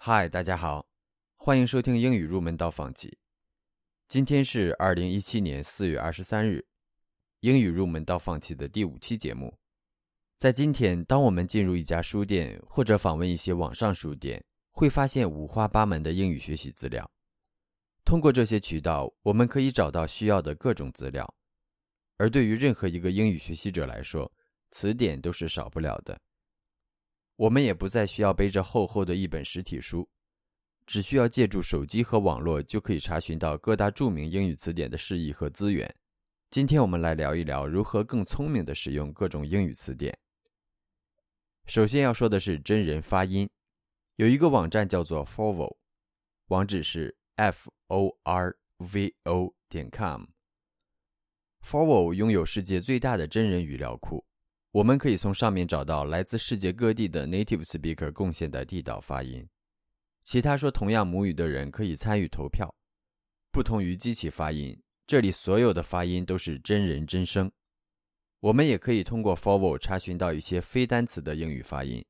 嗨，大家好，欢迎收听英语入门到放弃。今天是二零一七年四月二十三日，英语入门到放弃的第五期节目。在今天，当我们进入一家书店或者访问一些网上书店，会发现五花八门的英语学习资料。通过这些渠道，我们可以找到需要的各种资料。而对于任何一个英语学习者来说，词典都是少不了的。我们也不再需要背着厚厚的一本实体书，只需要借助手机和网络就可以查询到各大著名英语词典的释义和资源。今天我们来聊一聊如何更聪明地使用各种英语词典。首先要说的是真人发音，有一个网站叫做 Forvo，网址是 f o r v o 点 com。Forvo 拥有世界最大的真人语料库。我们可以从上面找到来自世界各地的 native speaker 贡献的地道发音。其他说同样母语的人可以参与投票。不同于机器发音，这里所有的发音都是真人真声。我们也可以通过 Forvo 查询到一些非单词的英语发音，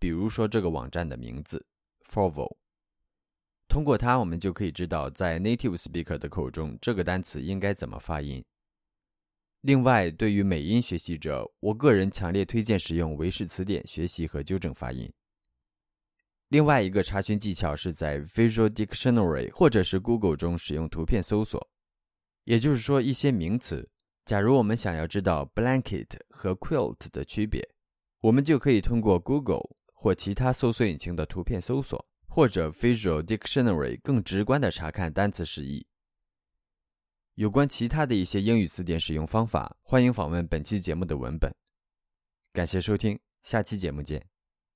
比如说这个网站的名字 Forvo。通过它，我们就可以知道在 native speaker 的口中这个单词应该怎么发音。另外，对于美音学习者，我个人强烈推荐使用维氏词典学习和纠正发音。另外一个查询技巧是在 Visual Dictionary 或者是 Google 中使用图片搜索。也就是说，一些名词，假如我们想要知道 blanket 和 quilt 的区别，我们就可以通过 Google 或其他搜索引擎的图片搜索，或者 Visual Dictionary 更直观的查看单词释义。有关其他的一些英语词典使用方法，欢迎访问本期节目的文本。感谢收听，下期节目见。